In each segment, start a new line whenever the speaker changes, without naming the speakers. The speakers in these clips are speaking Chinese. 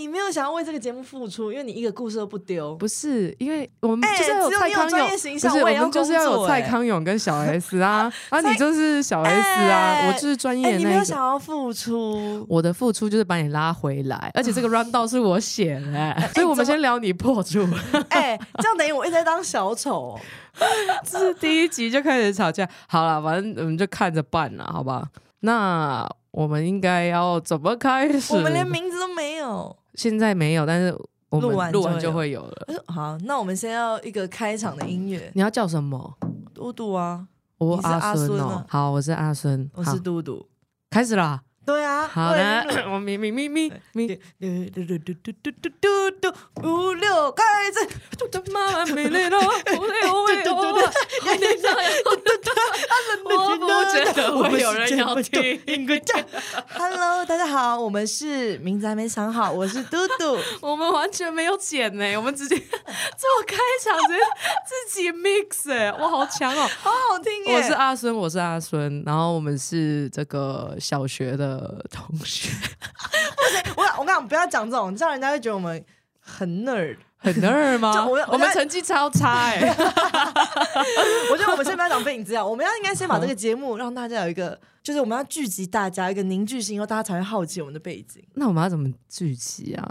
你没有想要为这个节目付出，因为你一个故事都不丢。
不是，因为我们
哎
就是
有
蔡康永，不是我们就是要有蔡康永跟小 S 啊，啊，你就是小 S 啊，
哎
我就是专
哎、
业的
你没有。想要付出，
我的付出就是把你拉回来，而且这个 run 道是我写的、哎所以我们先聊你破处。
哎、这样等于我一直在当小丑、哦。
这是第一集就开始吵架，好了，反正我们就看着办了，好吧？那我们应该要怎么开始？
我们连名字都没有。
现在没有，但是我们
录完
录完就
就会有
了。
呃好，那我们先要一个开场的音乐，
你要叫什么？
嘟嘟啊，
我
阿
孙哦。好，我是阿孙。
我是嘟嘟。
开始啦。
对啊，
好的，我咪咪咪咪咪。
嘟嘟嘟嘟嘟嘟嘟嘟嘟，五六开始，
妈妈没来了，我累我累我累，我累上我不觉得会有人要听。
一个叫 Hello，大家好，我们是名字还没想好，我是嘟嘟。
我们完全没有剪呢，我们直接做开场，直接自己 mix 哎，哇，好强哦！
好好听耶！
我是阿孙，我是阿孙，然后我们是这个小学的同学，
我我跟你讲，不要讲这种，这样人家会觉得我们很 nerd。
很 nerd 吗？
就我
我们成绩超差哎，
我觉得我们先不要讲背景资料，我们要应该先把这个节目让大家有一个，就是我们要聚集大家一个凝聚性，然后大家才会好奇我们的背景。
那我们要怎么聚集啊？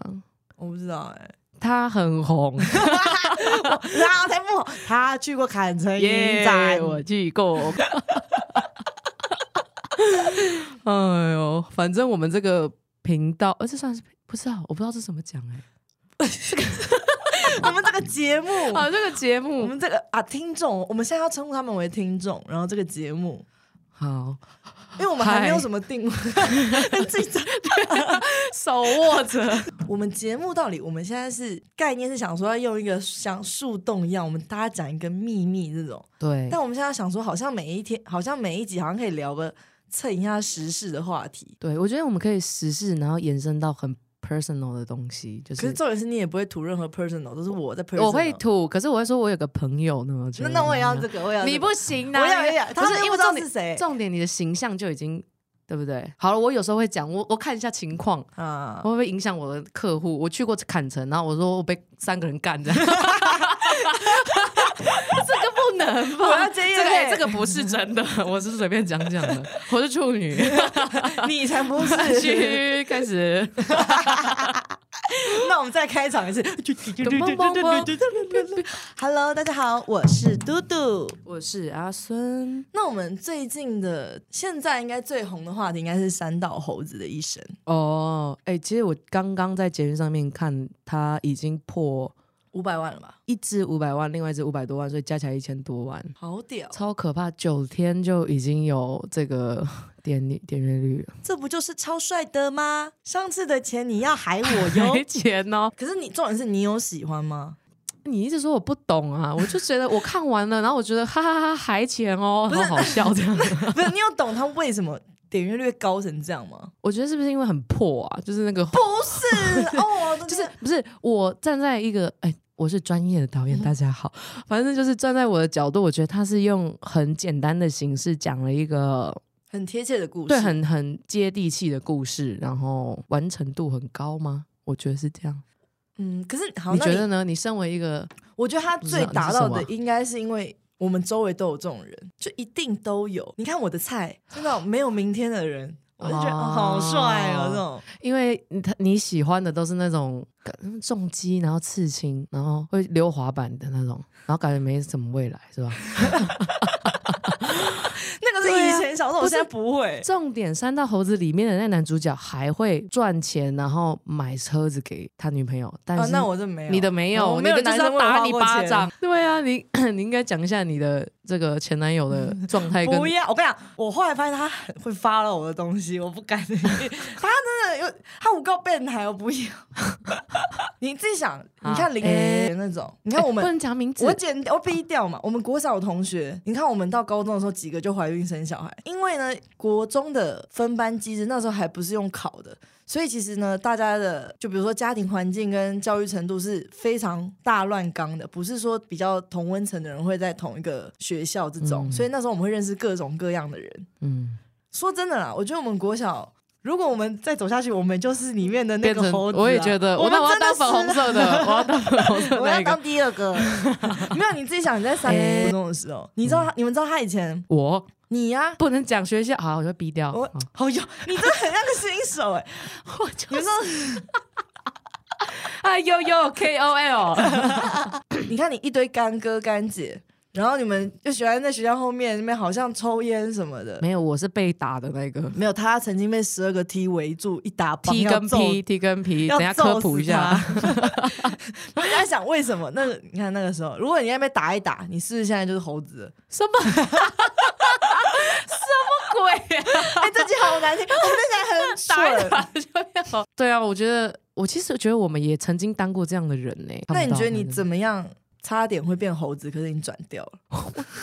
我不知道哎、
他很红，
然后才不红，他去过坎城影
耶
展，
我去过。哎呦，反正我们这个频道，呃，这算是不知道，我不知道这怎么讲哎、
我们这个节目，
啊，这个节目。
我们这个啊听众，我们现在要称呼他们为听众，然后这个节目，
好，
因为我们还没有什么定位，自己讲
手握着，
我们节目到底，我们现在是概念是想说要用一个像树洞一样，我们大家讲一个秘密这种，
对，
但我们现在想说，好像每一天，好像每一集好像可以聊个蹭一下时事的话题。
对，我觉得我们可以时事，然后延伸到很 personal 的东西，就是
可是
是
重点是你也不会吐任何 personal，都是我在 personal。
我会吐，可是我会说我有个朋友呢，
那那我也要这个，我也要這個
你不行啊，
我要我要，
不是因为重点
是谁
重点你的形象就已经对不对？好了，我有时候会讲，我我看一下情况，
啊
会。不会影响我的客户？我去过坎城，然后我说我被三个人干这样。这 个不能吧？这个
配
这个不是真的，我是随便讲讲的。我是处女，
你才不是。
去开始。
那我们再开场一次。Hello，大家好，我是嘟嘟。
我是阿孙
那我们最近的现在应该最红的话题应该是三道猴子的一生。
哦，哎、其实我刚刚在节目上面看，他已经破
五百万了吧？
一支五百万，另外一支五百多万，所以加起来一千多万，
好屌！
超可怕！九天就已经有这个 点点阅率了，
这不就是超帅的吗？上次的钱你要还我哟
没。钱哦。
可是你重点是你有喜欢吗？
你一直说我不懂啊，我就觉得 我看完了，然后我觉得哈哈哈还钱哦，好好笑这样。
不是，你有懂他为什么点阅率高成这样吗？
我觉得是不是因为很破啊？就是那个，
不是哦，
就是不是我站在一个哎。我是专业的导演，大家好。反正就是站在我的角度，我觉得他是用很简单的形式讲了一个
很贴切的故事。
对很很接地气的故事，然后完成度很高吗？我觉得是这样。
嗯，可是好，
你觉得呢？你身为一个
我觉得他最达到的应该是因为我们周围都有这种人，就一定都有。你看我的菜，就那种没有明天的人，我就觉得、好帅哦，这种。
因为你他你喜欢的都是那种重击，然后刺青，然后会溜滑板的那种，然后感觉没什么未来，是吧？
那个是以前小时候，我现在不会。
重点《三道猴子》里面的那男主角还会赚钱，然后买车子给他女朋友，但
啊，
是、
那我这没有，
你的没有，
我没有
你的就是
男生
打你巴掌。对啊，你 你应该讲一下你的这个前男友的 状态跟
不要，我跟你讲，我后来发现他很会发了我的东西，我不敢。他真的有，他五个变态，我不要。你自己想，你看林
哎
欸那种，你看我们
不能讲名字
我，剪我逼掉嘛。我们国小同学，你看我们到高中的时候，几个就怀孕生小孩。因为呢，国中的分班机制那时候还不是用考的，所以其实呢，大家的就比如说家庭环境跟教育程度是非常大乱缸的，不是说比较同温层的人会在同一个学校这种。
嗯
所以那时候我们会认识各种各样的人。
嗯，
说真的啦，我觉得我们国小如果我们再走下去，我们就是里面的那个猴子、啊。
我也觉得，我那我要当粉红色的，我要当粉红色的
我要当。第二个。没有，你自己想，你在三年国中的时候，你知道他，你们知道他以前？
我？
你呀、
不能讲学校，好，我就逼掉。
我
好
好哟，你真的很像个新手哎、
我就
你说，
哎呦呦 K O L，
你看你一堆干哥干姐，然后你们就喜欢在学校后面那边好像抽烟什么的。
没有，我是被打的那个
没有，他曾经被十二个 T 围住，一打棒
T 跟 P，T 跟 P，等下科普一下。
我 在想为什么？那个你看那个时候，如果你在那边打一打，你是不是现在就是猴子？
什么？什么鬼啊？
哎、这句好难听，我们听起来很蠢。
打一。对啊，我觉得我其实觉得我们也曾经当过这样的人呢、
那你觉得你怎？
么
样？差点会变猴子，可是你转掉了。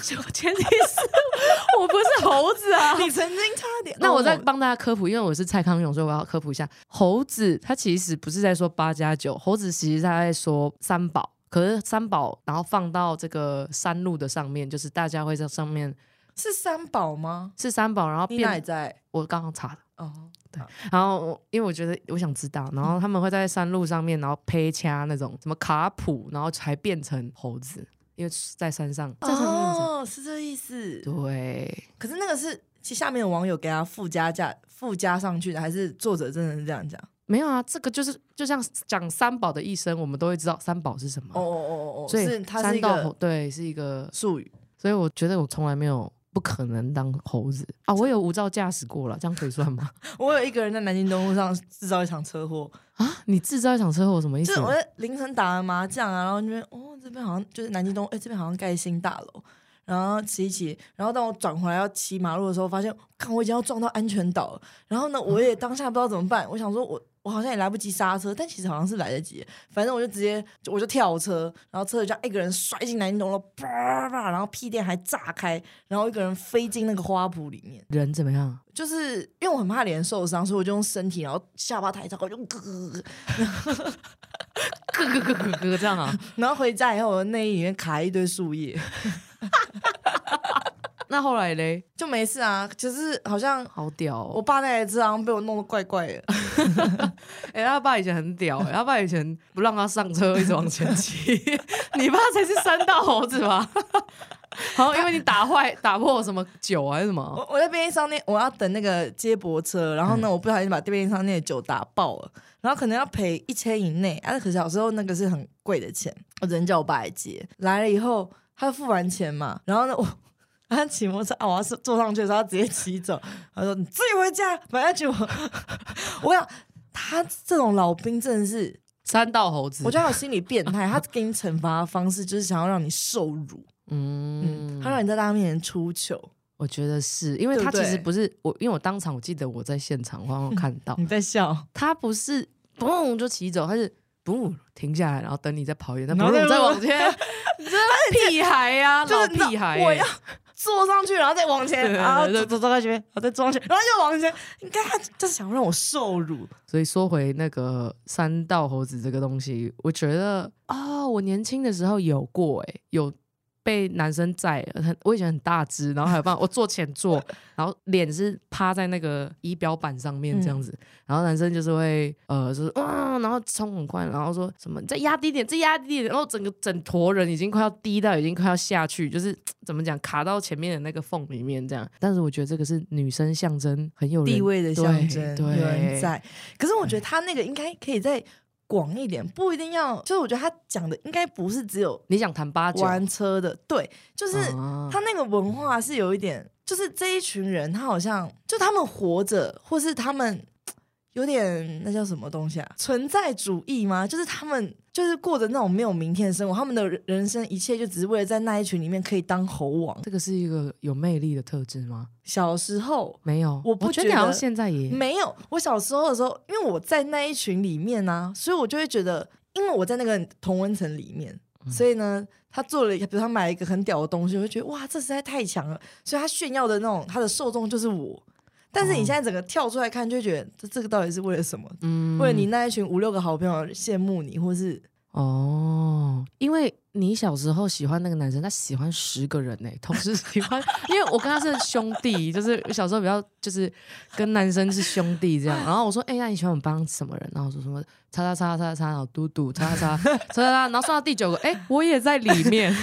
前提是 我不是猴子啊。
你曾经差点。
那我再
哦
帮大家科普，因为我是蔡康永，所以我要科普一下。猴子它其实不是在说八加九，猴子其实他在说三宝。可是三宝，然后放到这个山路的上面，就是大家会在上面
是三宝吗？
是三宝，然后变
在？
我刚刚查的，
哦，对
然后我因为我觉得我想知道，然后他们会在山路上面，然后配掐那种什么卡普，然后才变成猴子，因为在山上，在山上
哦，是这意思。
对，
可是那个是，其实下面的网友给他附加价附加上去的，还是作者真的是这样讲？
没有啊，这个就是就像讲三宝的一生，我们都会知道三宝是什么，
哦哦哦哦哦，
所以
是它是一
三道对是一个，
术语。
所以我觉得我从来没有不可能当猴子。啊，我有无照驾驶过了，这样可以算吗？
我有一个人在南京东路上制造一场车祸，
啊，你制造一场车祸什么意思？
就是？我在凌晨打完麻将啊，然后那边哦这边好像就是南京东，哎、这边好像盖新大楼，然后骑一骑，然后当我转回来要骑马路的时候，发现看我已经要撞到安全岛了，然后呢我也当下不知道怎么办，我想说我我好像也来不及刹车，但其实好像是来得及。反正我就直接我就跳车，然后车就一个人摔进来，你懂了，叭叭，然后屁垫还炸开，然后一个人飞进那个花圃里面。
人怎么样？
就是因为我很怕脸受伤，所以我就用身体，然后下巴抬高，我就咯咯咯咯
咯咯咯咯咯这样啊。
然后回家以后，我的内衣里面卡一堆树叶。
那后来嘞？
就没事啊。就是好像
好屌哦！
我爸那台车好像被我弄得怪怪的，
哎、他爸以前很屌、欸，他爸以前不让他上车，一直往前骑。你爸才是三道猴子吧？好像因为你打坏、打破什么酒还是什么？
我我在便利商店，我要等那个接驳车，然后呢，我不小心把便利商店的酒打爆了，然后可能要赔一千以内，啊，可是小时候那个是很贵的钱，我只能叫我爸来接。来了以后，他付完钱嘛，然后呢，我。他骑摩托车啊，我要是坐上去的时候，他直接骑走。他说：“你自己回家。”反正就我，我想他这种老兵真的是，
三道猴子，
我觉得他有心理变态。他给你惩罚的方式就是想要让你受辱，
嗯
嗯，他让你在大家面前出糗。
我觉得是因为他其实不是我，因为我当场我记得我在现场，我好像有看到
你在笑，
他不是嘣就骑走，他是嘣停下来，然后等你再跑远，再
然后再
往前，你这屁孩呀，老
就是你知道
屁孩欸，
我要坐上去，然后再往前，
对
然后
对对
走走走到前面，然后再坐上去，然后又往前。你看他就是想让我受辱，
所以说回那个三道猴子这个东西，我觉得啊、我年轻的时候有过、欸，有被男生载，很我以前很大只，然后还有办法，我坐前座，然后脸是趴在那个仪表板上面这样子，然后男生就是会呃，就是啊、然后冲很快，然后说什么再压低点，再压低点，然后整个整坨人已经快要低到已经快要下去，就是 怎么讲卡到前面的那个缝里面这样。但是我觉得这个是女生象征很有
地位的象征，
对
有人
对
在。可是我觉得他那个应该可以再广一点，不一定要。就是我觉得他讲的应该不是只有
你想谈八九，
玩车的，对，就是
啊
他那个文化是有一点，就是这一群人，他好像就他们活着，或是他们 有点那叫什么东西啊？存在主义吗？就是他们就是过着那种没有明天的生活，他们的人人生一切就只是为了在那一群里面可以当猴王。
这个是一个有魅力的特质吗？
小时候
没有，
我不
觉得你好像现在也
没有，我小时候的时候，因为我在那一群里面呢、所以我就会觉得，因为我在那个同温层里面，所以呢，他做了，比如他买了一个很屌的东西，我就觉得哇，这实在太强了，所以他炫耀的那种他的受众就是我。但是你现在整个跳出来看，就觉得这这个到底是为了什么？
嗯
为了你那一群五六个好朋友羡慕你，或是
哦，因为你小时候喜欢那个男生，他喜欢十个人呢、同时喜欢，因为我跟他是兄弟，就是小时候比较就是跟男生是兄弟这样。然后我说，哎、那你喜欢我帮什么人？然后我说什么叉叉叉叉叉，然后嘟嘟叉叉叉叉叉叉，然后算到第九个，哎、我也在里面。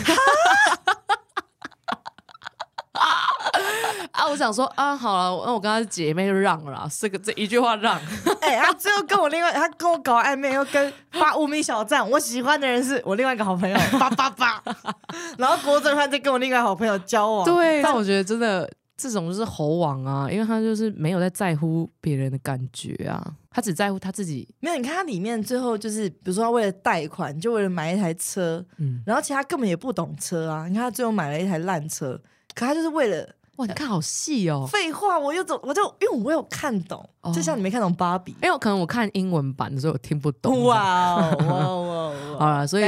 啊，我想说啊，好了，那我跟他是姐妹就让了啦，这个这一句话让。
哎、他最后跟我另外，他跟我搞暧昧，又跟发无名小站。我喜欢的人是我另外一个好朋友，叭叭叭。然后郭正汉在跟我另外一个好朋友交往。
对，但我觉得真的这种就是猴王啊，因为他就是没有在在乎别人的感觉啊，他只在乎他自己。
没有，你看他里面最后就是，比如说他为了贷款，就为了买一台车，
嗯，
然后其实他根本也不懂车啊。你看他最后买了一台烂车，可他就是为了
哇，你看好细哦。
废话，我又怎，我就因为我有看懂，
哦
就像你没看懂芭比。
因为可能我看英文版的时候我听不懂。
哇哦哇哇哇！
好了，所以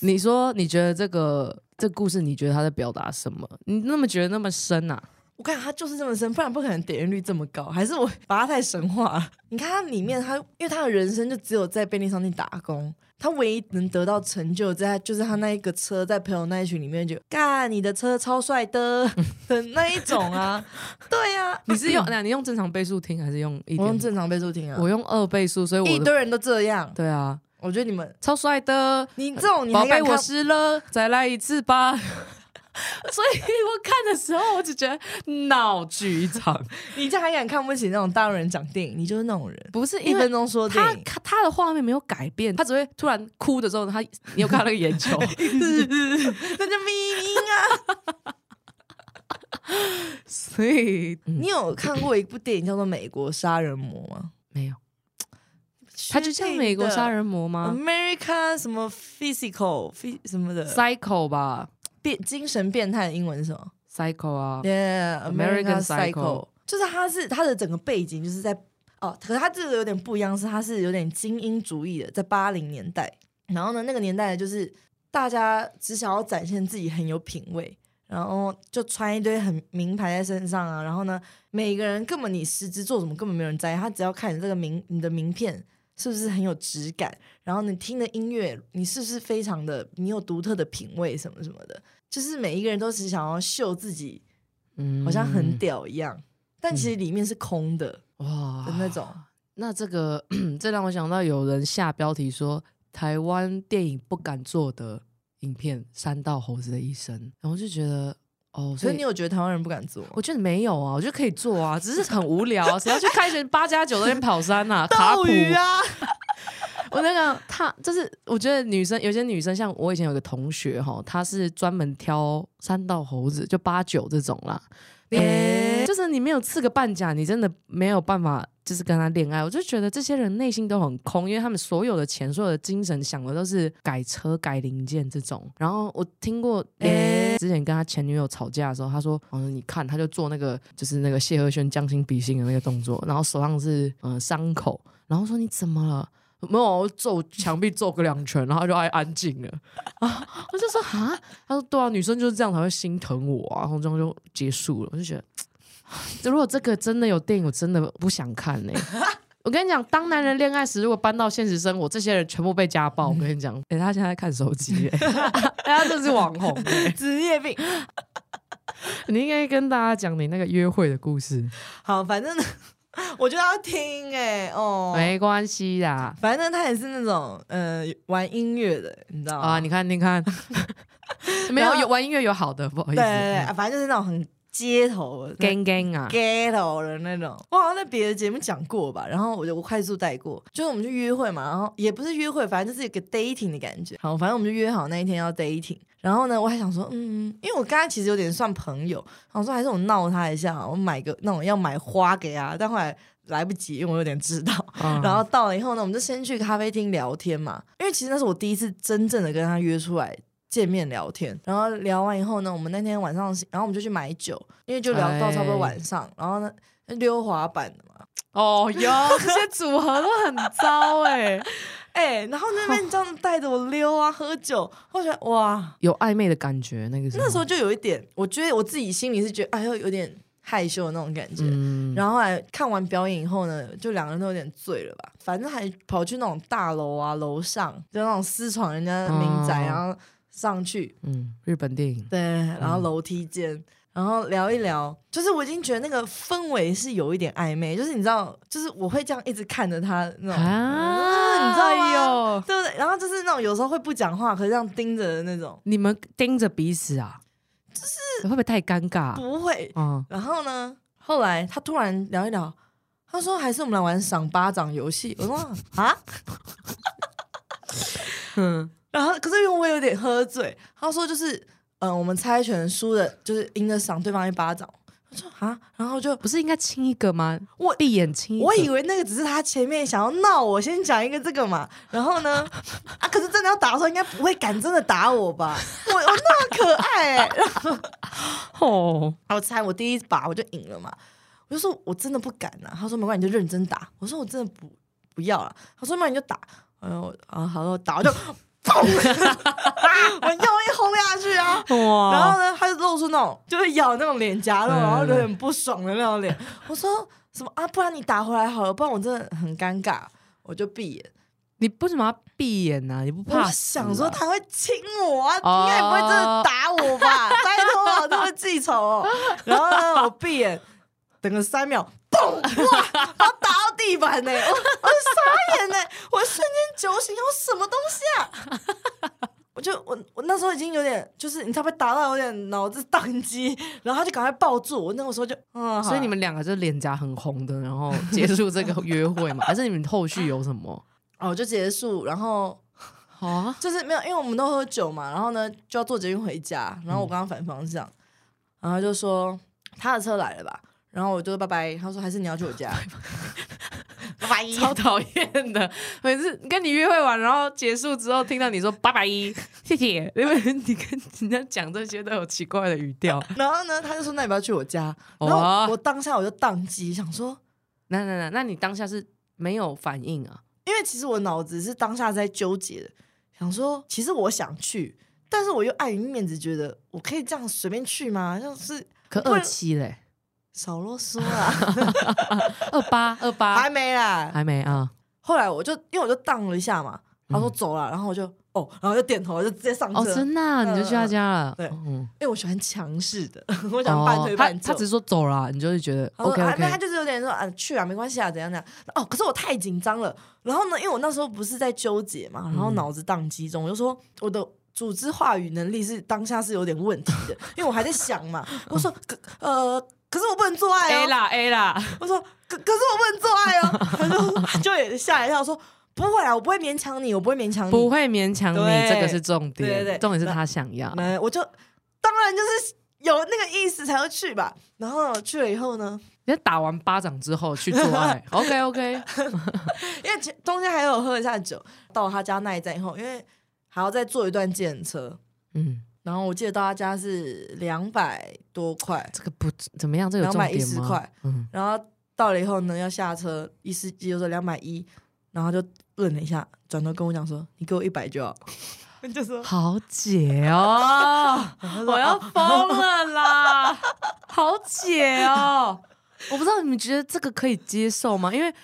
你说你觉得这个这故事，你觉得他在表达什么？你那么觉得那么深啊？
我看他就是这么深，不然不可能点阅率这么高。还是我把他太神话了？你看他里面他，因为他的人生就只有在便利商店打工，他唯一能得到成就在就是他那一个车，在朋友那一群里面就干你的车超帅的 的那一种啊。对啊，
你是用那你用正常倍数听还是用一？
我用正常倍速听啊，
我用二倍数，所以我
一堆人都这样。
对啊，
我觉得你们
超帅的。
你这种你
宝贝，
还敢看
我湿了，再来一次吧。所以我看的时候，我只觉得闹剧一场，
你这样还敢看不起那种大陆人讲电影？你就是那种人，
不是
一分钟说电
他
影。
他他的画面没有改变，他只会突然哭的时候，他你有看到那个眼球，
那就咪咪啊！
所以、嗯
你有看过一部电影叫做《美国杀人魔》吗？
没有，他就叫美国杀人魔吗
America 什么 physical 什么的
cycle 吧
变精神变态的英文是什么
，Psycho 啊
，？Yeah,
American
American
Psycho
就是他是他的整个背景就是在哦，可是它这个有点不一样，是他是有点精英主义的，在八零年代。然后呢，那个年代就是大家只想要展现自己很有品味，然后就穿一堆很名牌在身上啊。然后呢，每个人根本你实质做什么根本没有人在意，他只要看你这个名你的名片是不是很有质感，然后你听的音乐你是不是非常的你有独特的品味什么什么的，就是每一个人都只想要秀自己
嗯
好像很。屌一样，但其实里面是空的
哇
的那种。
那这个 这让我想到有人下标题说台湾电影不敢做的影片《三道猴子的一生》，然后就觉得哦，所以
你有觉得台湾人不敢做？
我觉得没有啊，我觉得可以做啊，只是很无聊啊，谁要去开学八加九那边跑山呐、啊？卡普
啊，
我那个他就是，我觉得女生有些女生，像我以前有个同学哈，她是专门挑三道猴子，就八九这种啦。
诶
就是你没有刺个半甲，你真的没有办法，就是跟他恋爱。我就觉得这些人内心都很空，因为他们所有的钱、所有的精神想的都是改车、改零件这种。然后我听过，
诶
之前跟他前女友吵架的时候，他说：“嗯，你看，他就做那个就是那个谢和轩将心比心的那个动作，然后手上是嗯伤口，然后说你怎么了？”没有，我揍墙壁揍个两拳，然后就爱安静了啊！我就说啊，他说对啊，女生就是这样才会心疼我啊，然后这样就结束了。我就觉得，如果这个真的有电影，我真的不想看呢、我跟你讲，当男人恋爱时，如果搬到现实生活，这些人全部被家暴。我跟你讲，哎、他现在在看手机、欸，哎，他这是网红、欸，
职业病。
你应该跟大家讲你那个约会的故事。
好，反正，我觉得要听哎、哦，
没关系啦，
反正他也是那种呃玩音乐的，你知道吗？
啊，你看，你看，没有有玩音乐有好的，不好意思，
对对对，啊反正就是那种很街头的。
gang gang 啊
，ghetto 的那种，我好像在别的节目讲过吧，然后我就我快速带过，就是我们去约会嘛，然后也不是约会，反正就是一个 dating 的感觉。好，反正我们就约好那一天要 dating，然后呢，我还想说，嗯，因为我刚才其实有点算朋友，想说还是我闹他一下，我买个那种要买花给他，但后来来不及，因为我有点知道。
嗯
然后到了以后呢，我们就先去咖啡厅聊天嘛，因为其实那是我第一次真正的跟他约出来见面聊天。然后聊完以后呢，我们那天晚上，然后我们就去买酒，因为就聊到差不多晚上，然后呢溜滑板的嘛，
哦哟，这些组合都很糟哎、
哎、然后那边这样带着我溜啊喝酒，我觉得哇，
有暧昧的感觉，那个时候。
那时候就有一点，我觉得我自己心里是觉得，哎呦有点害羞的那种感觉。
嗯，
然后后来看完表演以后呢，就两个人都有点醉了吧，反正还跑去那种大楼啊，楼上就那种私闯人家的民宅，
哦。
然后上去，
嗯，日本电影，
对，然后楼梯间，然后聊一聊，就是我已经觉得那个氛围是有一点暧昧，就是你知道，就是我会这样一直看着他那种，
啊，
你知道吗？
吗？
对不对？然后就是那种有时候会不讲话，可是这样盯着的那种，
你们盯着彼此啊，就是会不会太尴尬？
不会。
嗯，
然后呢，后来他突然聊一聊，他说还是我们来玩赏巴掌游戏。我说啊，
嗯，
然后可是因为我有点喝醉，他说就是嗯、呃我们猜拳输的，就是赢的赏对方一巴掌。我说啊，然后就
不是应该亲一个吗？
我
闭眼亲，
我以为那个只是他前面想要闹我，先讲一个这个嘛。然后呢，啊，可是真的要打的时候，应该不会敢真的打我吧？我我那么可爱、欸，然后
哦，
我猜我第一把我就赢了嘛，我就说我真的不敢呐、他说没关系，你就认真打。我说我真的不不要了。他说那你就打。哎呦，啊好，我打我就砰，我用力轰下去啊。
哇，
然后呢，他就露出那种就是咬那种脸颊那种，
嗯
然后有点不爽的那种脸。我说什么啊？不然你打回来好了，不然我真的很尴尬。我就闭眼，
你为什么要闭眼呢？你不怕？
想说他会亲我啊，
哦
应该也不会真的打我吧？拜托啊，这么记仇哦。然后呢，我闭眼等个三秒，嘣哇，然后打到地板呢，我我傻眼呢，我瞬间酒醒，我什么东西啊？我就我我那时候已经有点，就是你知道被打到有点脑子宕机，然后他就赶快抱住我，那个时候就嗯，
所以你们两个就脸颊很红的，然后结束这个约会嘛？还是你们后续有什么？
哦就结束，然后
好啊，
就是没有，因为我们都喝酒嘛，然后呢就要坐捷运回家，然后我刚刚反方向，然后就说他的车来了吧，然后我就说拜拜，他说还是你要去我家，拜拜，
超讨厌的。每次跟你约会完，然后结束之后，听到你说拜拜，谢谢，因为你跟人家讲这些都有奇怪的语调。
然后呢他就说那你不要去我家，然
哇
后我当下我就宕机，想说，
那那那，那你当下是没有反应啊？
因为其实我脑子是当下在纠结的，想说其实我想去，但是我又碍于面子，觉得我可以这样随便去吗？像是
可二期嘞，
少啰嗦 啦，
二八二八
还没啦，
还没啊？
后来我就因为我就荡了一下嘛，他说
嗯
走了，然后我就哦，然后就点头，就直接上车。
哦，真的啊，你就去他家了？
对
嗯，
因为我喜欢强势的，我想半推半就。
他只是说走了，你就会觉得 OK
啊没有他就是有点说啊，去啊，没关系啊，怎样怎样。哦，可是我太紧张了。然后呢，因为我那时候不是在纠结嘛，然后
嗯
脑子宕机中，我就说我的组织话语能力是当下是有点问题的，因为我还在想嘛。我说可呃，可是我不能做爱
A
哦。
啦 A 啦，
我说可可是我不能做爱哦。他就就也吓了一跳，说不会啊，我不会勉强你，我不会勉强你。
不会勉强你，
对
这个是重点，
对对对
重点是他想要。
没我就当然就是有那个意思才会去吧。然后去了以后呢，
你打完巴掌之后去做爱，OK OK，
因为前中间还有喝一下酒，到他家那一站以后，因为还要再坐一段计程车，
嗯，
然后我记得到他家是两百多块，
这个不怎么样，这个有重点
210
吗？
块
嗯，
然后到了以后呢，要下车，一司机就说两百一，然后就愣了一下，转头跟我讲说：“你给我一百就好。”就说
好解哦，我要疯了啦，好解哦！我不知道你们觉得这个可以接受吗？因为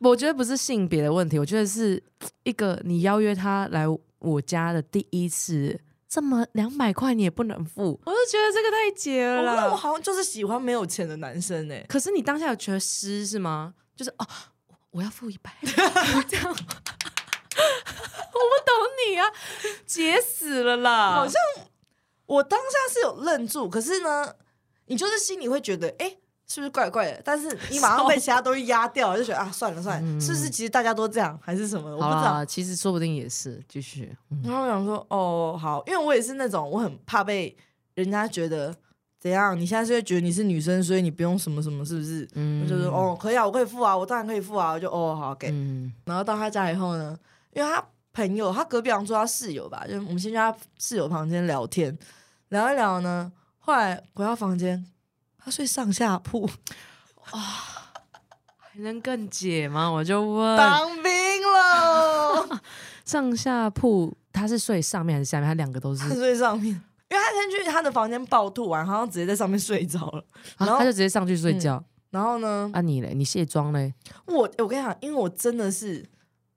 我觉得不是性别的问题，我觉得是一个你邀约他来我家的第一次，这么两百块你也不能付，我就觉得这个太解了啦。
我我好像就是喜欢没有钱的男生哎、
可是你当下有觉得湿是吗？就是哦，我要付一百，这样，我不懂你啊，解死了啦！
好像我当下是有愣住，可是呢，你就是心里会觉得，哎、是不是怪怪的？但是 你马上被其他东西压掉，就觉得啊，算了算了，
嗯
是不是其实大家都这样，还是什么？我不知道。
其实说不定也是继续。嗯
然后我想说，哦，好，因为我也是那种我很怕被人家觉得怎样，你现在是会觉得你是女生，所以你不用什么什么，是不是？
嗯
我就是，哦，可以啊，我可以付啊，我当然可以付啊，我就哦，好给。
嗯
然后到他家以后呢，因为他朋友，他隔壁好像住他室友吧，就我们先去他室友房间聊天，聊一聊呢，后来回到房间，他睡上下铺，
还能更解吗？我就问，
当兵了，
上下铺他是睡上面还是下面？他两个都是
他睡上面。因因为他先去他的房间暴吐完，好像直接在上面睡着了。然后
啊他就直接上去睡觉。
然后呢，
啊你嘞？你卸妆嘞？
我我跟你讲，因为我真的是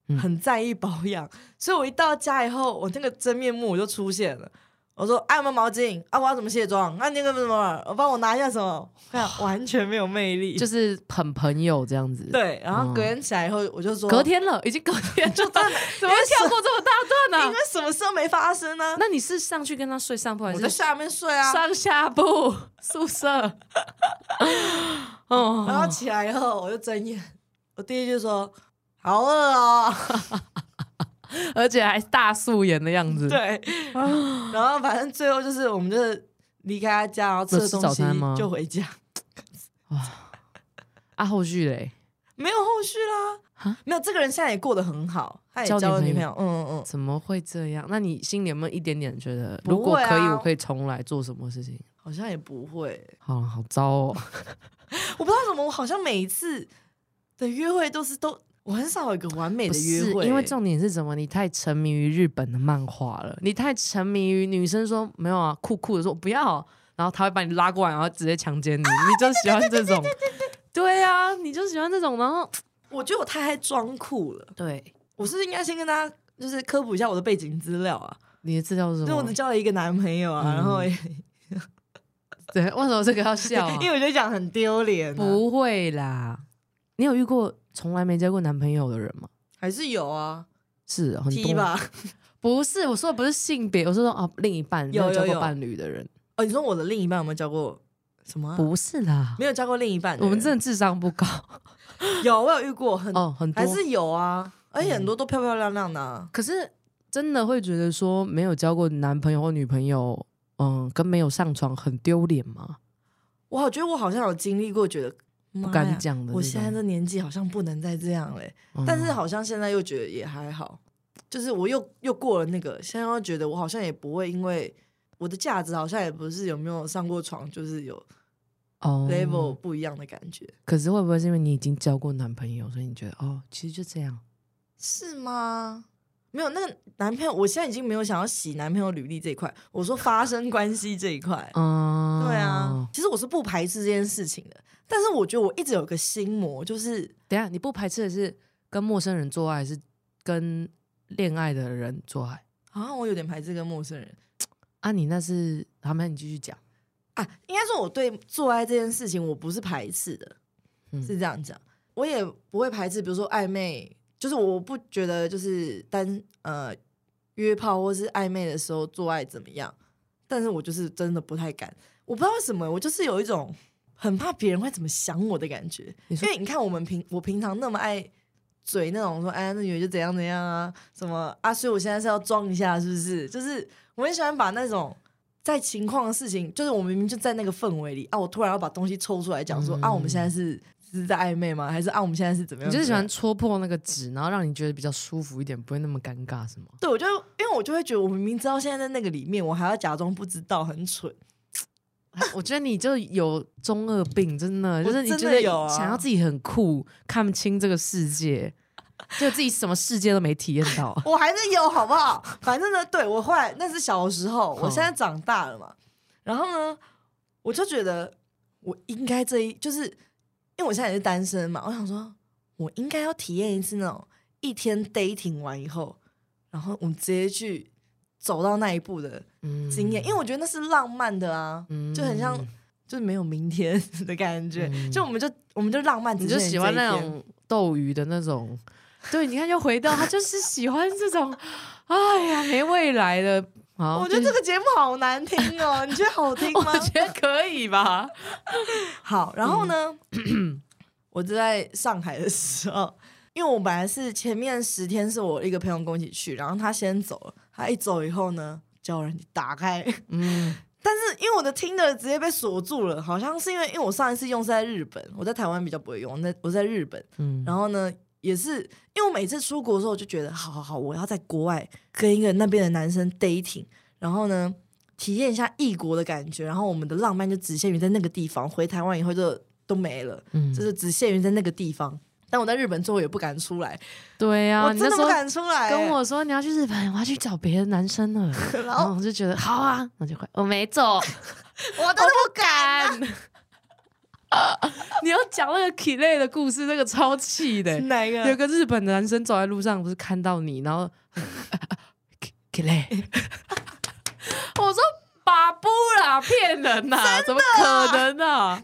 嗯
很在意保养，所以我一到家以后，我那个真面目我就出现了。我说：“哎、有没有毛巾？啊，我要怎么卸妆？啊，那个什么，我帮我拿一下什么？”看 完全没有魅力，
就是很朋友这样子。，
对。然后
嗯
隔天起来以后，我就说：“
隔天了，已经隔天，就断 怎么会跳过这么大段呢
因为？什么事都没发生呢、
那你是上去跟他睡上铺，还是
我在下面睡啊。
上下铺宿舍？哦，
然后起来以后，我就睁眼，我第一句说：“好饿哦。
而且还大素颜的样”子。，
对。然后反正最后就是，我们就是离开他家，然后吃东西
早餐吗
就回家。
啊，后续嘞，
没有后续啦
哈。
没有，这个人现在也过得很好，他也
交
了女朋友。嗯嗯嗯，
怎么会这样？那你心里有没有一点点觉得，
不
如果可以，我可以重来做什么事情？
好像也不会。
好好糟哦。
我不知道怎么，我好像每一次的约会都是都，我很少有一个完美的约会、
因为重点是什么？你太沉迷于日本的漫画了，你太沉迷于女生说没有啊，酷酷的说不要，然后他会把你拉过来，然后直接强奸你，你就喜欢这种。对啊，你就喜欢这种，然后
我觉得我太爱装酷了。
对
我是不是应该先跟大家就是科普一下我的背景资料啊？
你的资料是什么
就我只？交了一个男朋友啊，
嗯
然后也
对，为什么这个要笑、啊？
因为我觉得讲很丢脸、啊，
不会啦，你有遇过从来没交过男朋友的人吗？
还是有啊
是很
，T
多，
吧？
不是我说的不是性别，我是说哦，另一半有交过伴侣的人，
哦，你说我的另一半有没有交过什么啊、
不是啦，
没有交过另一半，
我们真的智商不高
有，我有遇过，很、
哦，很多
还是有啊，而且很多都漂漂亮亮的、啊。
可是真的会觉得说没有交过男朋友或女朋友，嗯，跟没有上床很丢脸吗？
我好觉得我好像有经历过，觉得
不
不
敢讲的。
我现在这年纪好像不能再这样嘞、
嗯
但是好像现在又觉得也还好，就是我又又过了那个，现在又觉得我好像也不会因为我的价值好像也不是有没有上过床，就是有
哦
level 不一样的感觉，
可是会不会是因为你已经交过男朋友，所以你觉得哦，其实就这样？
是吗？没有那个男朋友，我现在已经没有想要洗男朋友履历这一块，我说发生关系这一块。
嗯，
对啊，，其实我是不排斥这件事情的，但是我觉得我一直有个心魔，就是
等下你不排斥的是跟陌生人做爱，还是跟恋爱的人做爱？
好像我有点排斥跟陌生人
啊，你那是好们，你继续讲。
啊。应该说，我对做爱这件事情我不是排斥的，
嗯
是这样讲。我也不会排斥，比如说暧昧，就是我不觉得就是单呃约炮或是暧昧的时候做爱怎么样，但是我就是真的不太敢。我不知道为什么，我就是有一种很怕别人会怎么想我的感觉。因为你看我们平我平常那么爱嘴那种说，哎，那女的就怎样怎样啊，什么啊，所以我现在是要装一下，是不是？就是我很喜欢把那种在情况的事情，就是我明明就在那个氛围里啊，我突然要把东西抽出来讲说、啊，我们现在是是在暧昧吗？还是啊，我们现在是怎么样？
你就是喜欢戳破那个纸，然后让你觉得比较舒服一点，不会那么尴尬，是吗？
对，我就因为我就会觉得我明明知道现在在那个里面，我还要假装不知道，很蠢。
我觉得你就有中二病，真的，
我
就是你
真
觉得
的有啊
想要自己很酷，看不清这个世界，就自己什么世界都没体验到。
我还是有，好不好？反正呢，对我后来那是小时候，我
嗯
现在长大了嘛。然后呢，我就觉得我应该这一，就是因为我现在也是单身嘛，我想说，我应该要体验一次那种一天 dating 完以后，然后我们直接去走到那一步的
嗯
经验，因为我觉得那是浪漫的啊，
嗯
就很像就是没有明天的感觉，
嗯
就我们就我们就浪漫，
你就喜欢那。种斗鱼的那种。对，你看又回到他就是喜欢这种，哎呀，没未来的。
我觉得这个节目好难听哦，你觉得好听吗？
我觉得可以吧。
好，然后呢，我就在上海的时候，因为我本来是前面十天是我一个朋友跟我一起去，然后他先走了，他一走以后呢，叫人打开，
嗯，
但是因为我的听的直接被锁住了，好像是因为因为我上一次用是在日本，我在台湾比较不会用，那我在日本，
嗯
然后呢。也是因为我每次出国的时候，我就觉得好好好，我要在国外跟一个那边的男生 dating，然后呢体验一下异国的感觉，然后我们的浪漫就只限于在那个地方，回台湾以后就都没了。
嗯
就是只限于在那个地方。但我在日本之后也不敢出来，
对呀、
我真的不敢出来、
跟我说你要去日本，我要去找别的男生了，
然
然后
后
我就觉得好啊，那就快，我没走，
我都不敢。
敢。你要讲那个 k i l e 的故事，那个超气的、
哪一个？
有个日本的男生走在路上，不是看到你，然后 k i l e 我说把不啦，骗人呐、怎么可能啊？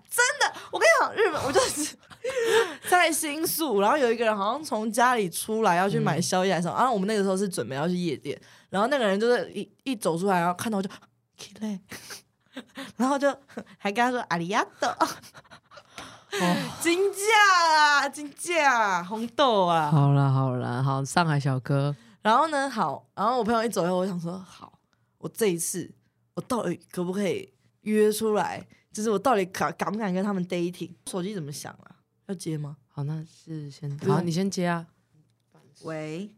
我跟你讲，日本我就是 在新宿，然后有一个人好像从家里出来要去买宵夜还是什么，然后我们那个时候是准备要去夜店，然后那个人就是一一走出来，然后看到我就 k i 然后就还跟他说阿里亚豆，
哦，
金价啊，金价啊，红豆啊。
好啦好啦，好，上海小哥，
然后呢，好，然后我朋友一走以后，我想说，好，我这一次我到底可不可以约出来？就是我到底敢敢不敢跟他们 dating？手机怎么响啊？要接吗？
好，那是先好，你先接啊。
喂，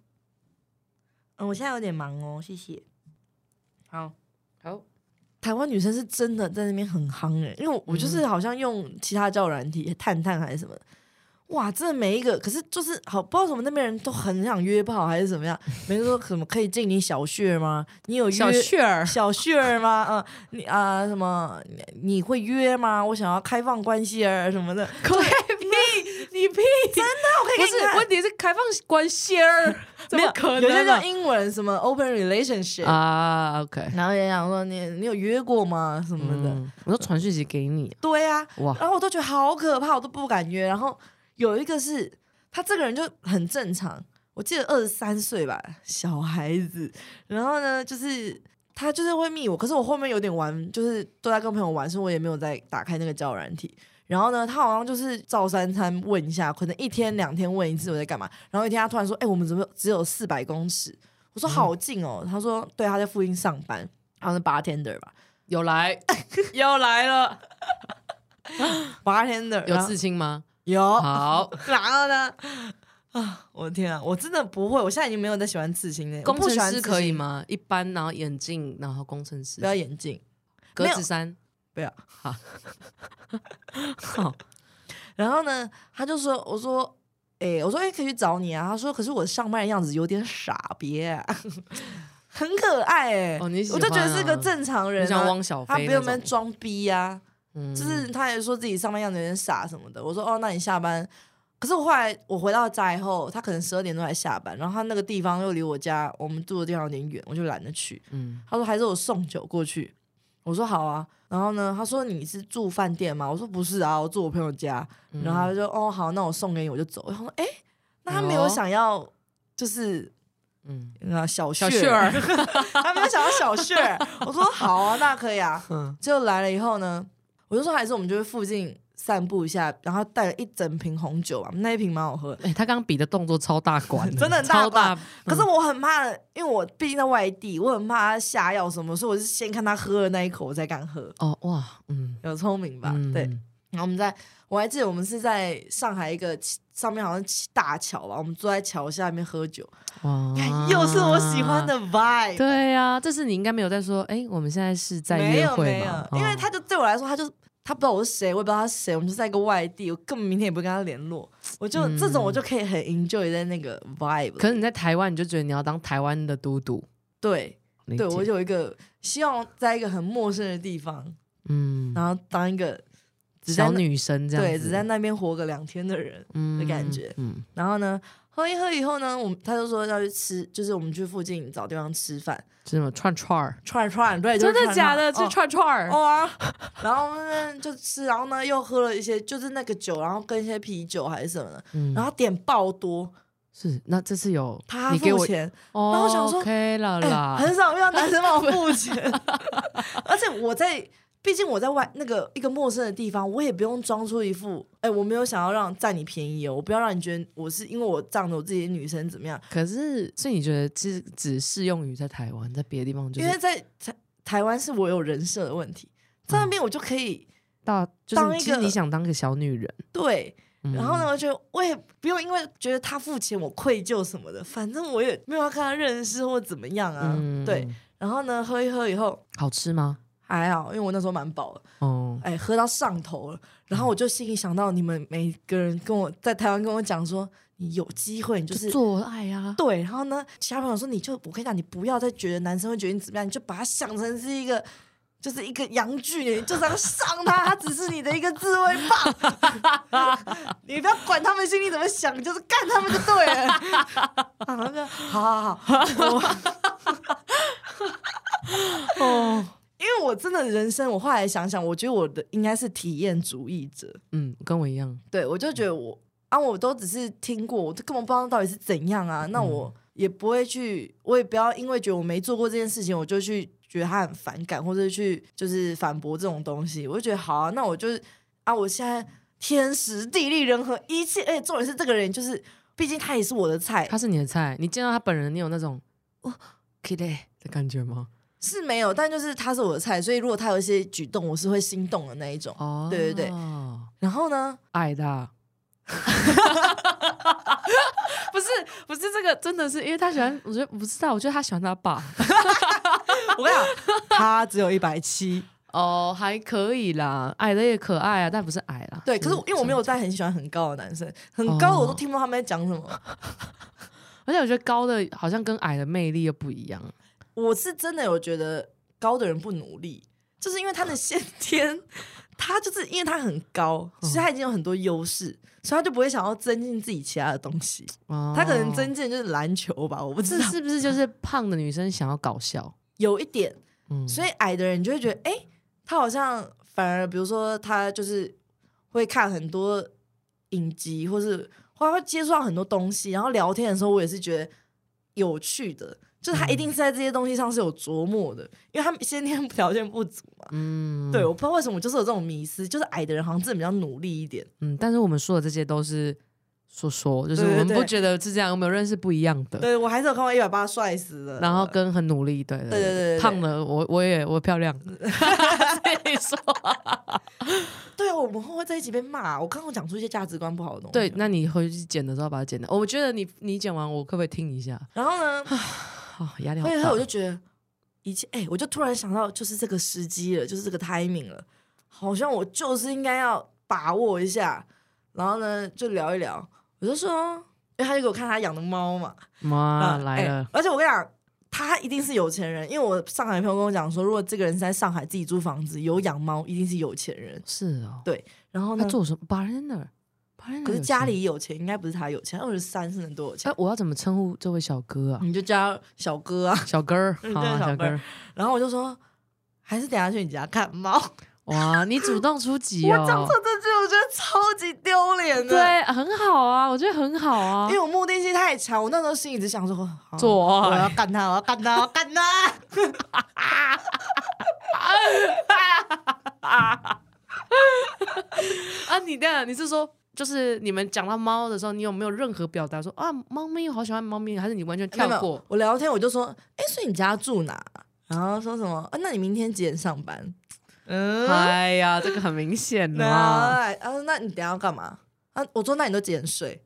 嗯，我现在有点忙哦，谢谢。好，
好，
台湾女生是真的在那边很夯哎、因为我我就是好像用其他交友软体，探探还是什么的，哇，真的每一个，可是就是好不知道为什么那边人都很想约炮还是怎么样，每个说什么可以进你小穴吗？你有约
小穴儿，
小穴儿吗？嗯、你啊、什么你你会约吗？我想要开放关系儿什么的，
屁你屁，真的
我可以
问题是开放关系儿，怎么可
有些叫英文什么 open relationship，、
啊？OK，
然后也想说你你有约过吗？什么的，
嗯，我都传讯息给你，
对呀、
哇，
然后我都觉得好可怕，我都不敢约。然后有一个是他这个人就很正常，我记得二十三岁吧，小孩子。然后呢，就是他就是会密我，可是我后面有点玩，就是都在跟朋友玩，所以我也没有再打开那个交友软体。然后呢，他好像就是照三餐问一下，可能一天两天问一次我在干嘛。然后一天他突然说：“哎、我们怎么只有四百公尺？”我说：“好近哦。他说：“对，他在附近上班，好像是 bartender 吧
有来 又来了，，
bartender
有刺青吗？
有，
好，
然后呢？啊，我的天啊，我真的不会，我现在已经没有在喜欢刺青了。我
工程师可以
青？
吗？一般，然后眼镜，然后工程师
不，要眼镜，
格子衫，
不要。
好，
然后呢，他就说：“我说，哎、我说，哎、可以去找你啊。”他说：“可是我上班的样子有点傻别、啊，很可爱哎、
哦你
我就觉得是个正常人、
你像
啊，
汪小
他不用装逼呀、
嗯
就是他也说自己上班样子有点傻什么的。我说哦，那你下班？可是我后来我回到家以后，他可能十二点多才下班，然后他那个地方又离我家我们住的地方有点远，我就懒得去。
嗯，
他说还是我送酒过去，我说好啊。然后呢，他说你是住饭店吗？我说不是啊，我住我朋友家。
嗯
然后他就说哦好，那我送给你，我就走。然后说哎，那他没有
哦
想要就是
嗯，
啊小
小
雀
雀儿，
他没有想要小雀儿。我说好啊，那可以啊。
嗯，
就来了以后呢，我就说还是我们就去附近散步一下，然后带了一整瓶红酒啊，那一瓶蛮好喝的。
哎，他刚刚比的动作超大管，
真的很大
超大，
可是我很怕，因为我毕竟在外地，我很怕他下药什么，所以我是先看他喝了那一口，我才敢喝。
哦哇，嗯，
有聪明吧？
嗯
对。，然后我们在，我还记得我们是在上海一个上面好像大桥吧，我们坐在桥下面喝酒，
哇
又是我喜欢的 vibe。
对呀、这是你应该没有在说，哎、我们现在是在
没
约会
有没有
嘛？，
因为
哦
他就对我来说，他就他不知道我是谁，我也不知道他是谁，我们就在一个外地，我根本明天也不会跟他联络，我就、
嗯。
这种我就可以很 enjoy 在那个 vibe。
可是你在台湾，你就觉得你要当台湾的都督，
对对，我有一个希望在一个很陌生的地方，
嗯，
然后当一个只
小女生这样
对只在那边活个两天的人。
嗯
的感觉。
嗯，
然后呢，喝一喝以后呢，我们他就说要去吃，就是我们去附近找地方吃饭，
是什么串串儿？
串串，对，
真的假的？
串
是串串儿？
哦哦啊，然后呢就吃，然后呢又喝了一些，就是那个酒，然后跟一些啤酒还是什么的，
嗯
然后点爆多，
是那这次有
他付钱，
哦，
然后我想说
OK 了
哎、
啦，
很少遇到男生帮我付钱，而且我在。毕竟我在外那个一个陌生的地方，我也不用装出一副哎、我没有想要让占你便宜哦，我不要让你觉得我是因为我仗着我自己的女生怎么样，
可是所以你觉得只只适用于在台湾，在别的地方就是
因为在台台湾是我有人设的问题，在那边我就可以
到就是
当一个
你想当个小女人，
对，
嗯。
然后呢，我觉得我也不用因为觉得他付钱我愧疚什么的，反正我也没有要跟他认识或怎么样啊，
嗯。
对。然后呢，喝一喝以后
好吃吗？
还好，因为我那时候蛮饱的，
哦，
哎，喝到上头了。然后我就心里想到，你们每个人跟我在台湾跟我讲说，你有机会，你就是
做爱啊，
对。然后呢，其他朋友说，你就我跟你讲，你不要再觉得男生会觉得你怎么样，你就把它想成是一个。就是一个洋剧，你就这样上他，他只是你的一个自慰棒，你不要管他们心里怎么想，就是干他们就对了。好好好，哦，因为我真的人生，我后来想想，我觉得我的应该是体验主义者。
嗯，跟我一样。
对，我就觉得我啊，我都只是听过，我根本不知道到底是怎样啊。那我也不会去，我也不要因为觉得我没做过这件事情，我就去。觉得他很反感，或者去就是反驳这种东西，我就觉得好啊，那我就是啊，我现在天时地利人和一切，而且重点是这个人就是，毕竟他也是我的菜，
他是你的菜，你见到他本人，你有那种哦可以的感觉吗？
是没有，但就是他是我的菜，所以如果他有一些举动，我是会心动的那一种。哦，对对对。然后呢？
爱的。不是不是这个，真的是因为他喜欢，我觉得不知道，我觉得他喜欢他爸。
我跟你讲，他只有一百七
哦，还可以啦，矮的也可爱啊，但不是矮啦。
对，可是因为我没有在很喜欢很高的男生，很高的我都听不到他们在讲什么。
而且我觉得高的好像跟矮的魅力又不一样。
我是真的有觉得高的人不努力，就是因为他的先天，他就是因为他很高，其实他已经有很多优势。所以他就不会想要增进自己其他的东西，他可能增进就是篮球吧，我不知道
是不是就是胖的女生想要搞笑，
有一点，所以矮的人你就会觉得，哎，他好像反而比如说他就是会看很多影集，或是会会接触到很多东西，然后聊天的时候我也是觉得有趣的。就是他一定是在这些东西上是有琢磨的，因为他先天条件不足嘛。嗯，对，我不知道为什么，就是有这种迷思，就是矮的人好像真的比较努力一点。
嗯，但是我们说的这些都是说说，就是我们不觉得是这样，有没有认识不一样的？
对我还是有看过一百八帅死了，
然后跟很努力，对
对对对，
胖了，我我也我漂亮。你说，
对啊，我们会不会在一起被骂？我刚刚讲出一些价值观不好的东西。
对，那你回去剪的时候把它剪掉。我觉得你你剪完，我可不可以听一下？
然后呢？
哦，压力好大。
所以我就觉得一切，哎，我就突然想到，就是这个时机了，就是这个 timing 了，好像我就是应该要把握一下。然后呢，就聊一聊。我就说，因为他就给我看他养的猫嘛，
妈来了。
而且我跟你讲，他一定是有钱人，因为我上海朋友跟我讲说，如果这个人是在上海自己租房子，有养猫，一定是有钱人。
是哦，
对。然后呢？
他做什么？巴人那儿。
可是家里有钱，应该不是他有钱。二十三是能多有钱？
我要怎么称呼这位小哥啊？
你就叫小哥啊，
小哥儿，好小哥。
然后我就说，还是等下去你家看猫。
哇，你主动出击哦！
我讲错这句，我觉得超级丢脸的。
对，很好啊，我觉得很好啊，
因为我目的性太强。我那时候心里只想说，
做，
我要干他，我要干他，我要干他。
啊，你的你是说？就是你们讲到猫的时候，你有没有任何表达说啊，猫咪好喜欢猫咪，还是你完全跳过？
我聊天我就说，哎，所以你家住哪？然后说什么？啊，那你明天几点上班？
嗯，哎呀，这个很明显 嘛。
啊，那你等下要干嘛？啊，我说那你都几点睡？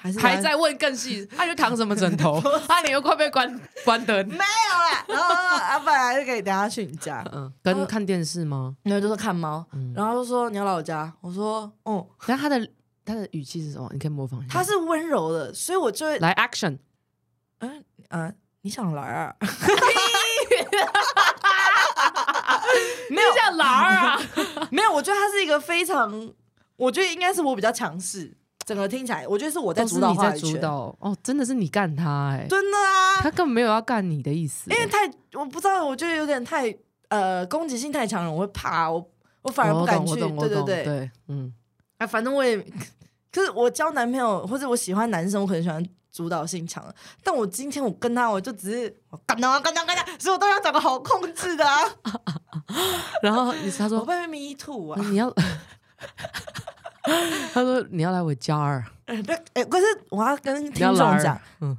还是
还在问更细？他就躺什么枕头？啊，你又快被关关灯？没有
啦。然后阿本来就可以等下去你家，
嗯，跟看电视吗？
没有，就是看猫。然后就说你要来我家，我说哦，
但他的。他的语气是什么？你可以模仿一下。
他是温柔的，所以我就会
来 action。
嗯嗯，你想来 啊？
没有想来啊？
没有，我觉得他是一个非常，我觉得应该是我比较强势。整个听起来，我觉得是我在主导话语权。
哦，真的是你干他哎？
真的啊？
他根本没有要干你的意思。
因为太，我不知道，我觉得有点太呃攻击性太强了，我会怕，我我反而不敢去。对对对
对，嗯。
啊，反正我也，可是我交男朋友或者我喜欢男生，我可能喜欢主导性强的。但我今天我跟他，我就只是干他干他干他，所以我都要找个好控制的啊。
然后他说：“
我被 me too 啊！”
你要。他说：“你要来我家儿。”
哎，不，哎，可是我要跟听众讲，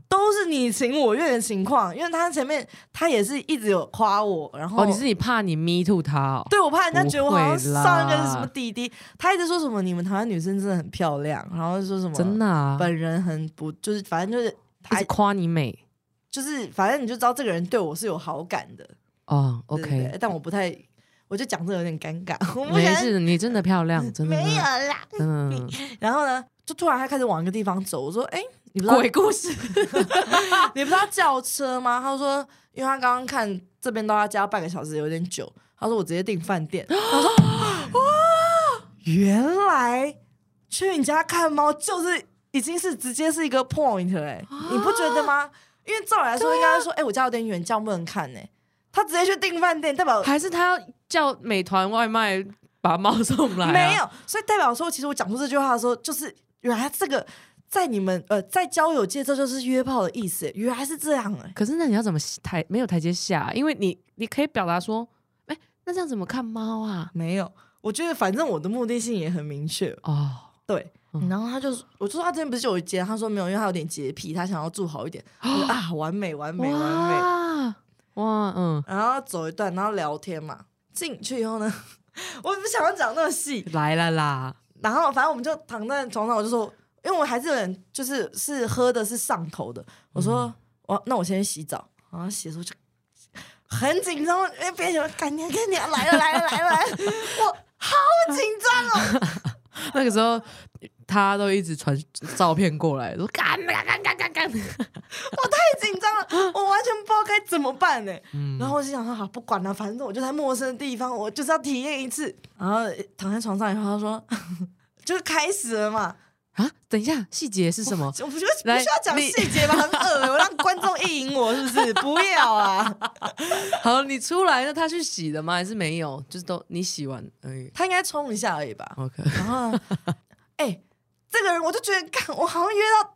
都是你情我愿的情况，因为他前面他也是一直有夸我，然后
哦，你是你怕你 me too 他，
对我怕人家觉得我好像上一个是什么弟弟，他一直说什么你们台湾女生真的很漂亮，然后说什么
真的啊
本人很不，就是反正就是
他夸你美，
就是反正你就知道这个人对我是有好感的。
哦，OK，
但我不太。我就讲这有点尴尬，我不想
没事，你真的漂亮，真的
没有啦。
真的
然后呢，就突然他开始往一个地方走，我说：“哎、你不知道
鬼故事。
你不知道叫车吗？”他说：“因为他刚刚看这边到他家半个小时，有点久。”他说：“我直接订饭店。” 他说：“哇，原来去你家看猫就是已经是直接是一个 point 哎、你不觉得吗？因为照理来说应该说，哎、我家有点远，这样不能看呢、他直接去订饭店，代表
还是他要叫美团外卖把猫送来、啊？
没有，所以代表说，其实我讲出这句话的时候，就是原来这个在你们呃在交友界这就是约炮的意思，原来是这样哎、
可是那你要怎么台没有台阶下？因为你你可以表达说，哎、那这样怎么看猫啊？
没有，我觉得反正我的目的性也很明确，
哦，
对。
嗯
然后他就说，我就说他之前不是就有一间，他说没有，因为他有点洁癖，他想要住好一点。我说啊，完美，完美，完美。
哇哇，嗯，
然后走一段，然后聊天嘛。进去以后呢，我不想要讲那么细，
来了啦，
然后反正我们就躺在床上，我就说，因为我还是有点就是是喝的是上头的，我说我、那我先去洗澡，然后洗的时候就很紧张，因为别人说赶紧赶紧来了来了来了来了，我好紧张哦，
那个时候他都一直传照片过来，说干干干干干干，
太紧张了，我完全不知道该怎么办呢。
嗯
然后我就想说，好，不管了，反正我就在陌生的地方，我就是要体验一次。然后躺在床上以后，他说，就是开始了嘛。
啊，等一下，细节是什么？
我不需不需要讲
你
细节吧，很恶我让观众意淫我是不是？不要啊！
好，你出来，那他去洗的吗？还是没有？就是都你洗完而已。
他应该冲一下而已吧。
OK，
然后呢，哎、这个人我就觉得，看我好像约到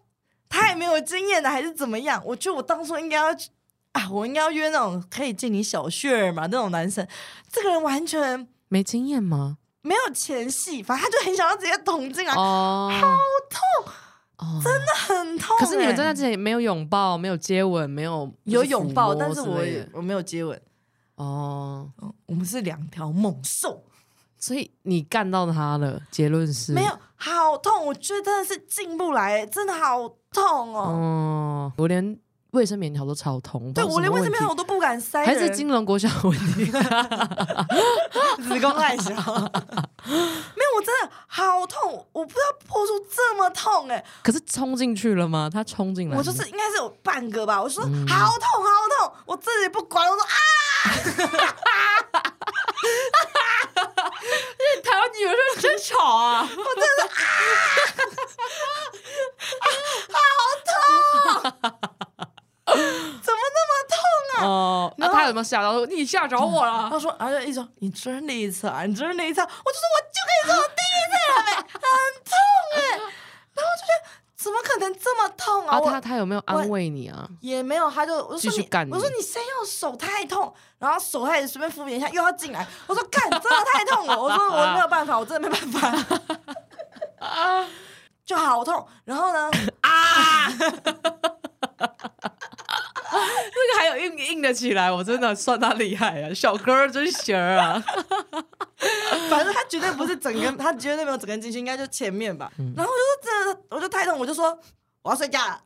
太没有经验的，还是怎么样？我觉得我当初应该要去啊，我应该要约那种可以进你小穴儿嘛那种男生。这个人完全
没经验吗？
没有前戏，反正他就很想要直接捅进来，
哦，好痛哦，真的。
很痛、
可是你们在那
欸
之前没有拥抱，没有接吻，没有
有拥抱，但是我我没有接吻。
哦，
嗯我们是两条猛兽，
所以你干到他了。结论是
没有好痛，我觉得真的是进不来，真的好痛哦。
哦，我连卫生棉条都超痛，
对我连卫生棉条
条
我都不敢塞
还是金龙国小的问题。
子宫太小，没有，我真的好痛，我不知道破出这么痛哎、
可是冲进去了吗？他冲进来，
我就是应该是有半个吧，我说、
嗯
好痛好痛，我自己不管，我说啊，
台湾女生真吵啊！
我真的，啊，好痛 怎么那么痛啊？
哦，那他有没有吓到？你吓着我了？
他说，然后就一直说你真那一次啊，你真那一次啊，我就说我就跟你说我第一次了呗，很痛哎、然后就觉得怎么可能这么痛啊？
啊，他他有没有安慰你啊？
也没有，他就我就说你我说你先用手太痛，然后手还随便敷衍一下，又要进来，我说干真的太痛了，我说我没有办法，我真的没办法，就好痛。然后呢，啊，
这个还有硬硬的起来，我真的算他厉害啊！小哥儿真行儿啊！
反正他绝对不是整根，他绝对没有整根进去，应该就前面吧。
嗯
然后我就说真的，我就太痛，我就说我要睡觉了，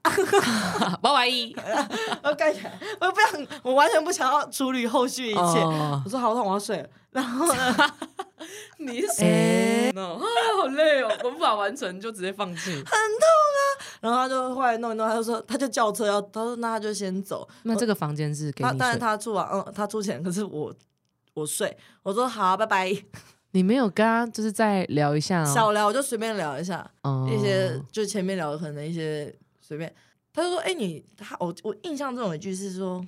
八百一，
我盖起来，我不想，我完全不想要处理后续一切。
哦
我说好痛，我要睡了。然后呢，
你是
哎
谁呢？啊，好累哦，我无法完成，就直接放弃。
很痛啊。然后他就后来弄一弄，他就说他就叫车要，他说那他就先走。
那这个房间是给你
他当然，他住啊，嗯，他出钱，可是我我睡。我说好，拜拜。
你没有跟他就是再聊一下哦
小聊我就随便聊一下，
哦
一些就前面聊的可能一些随便。他就说：“哎、你他我我印象中有一句是说，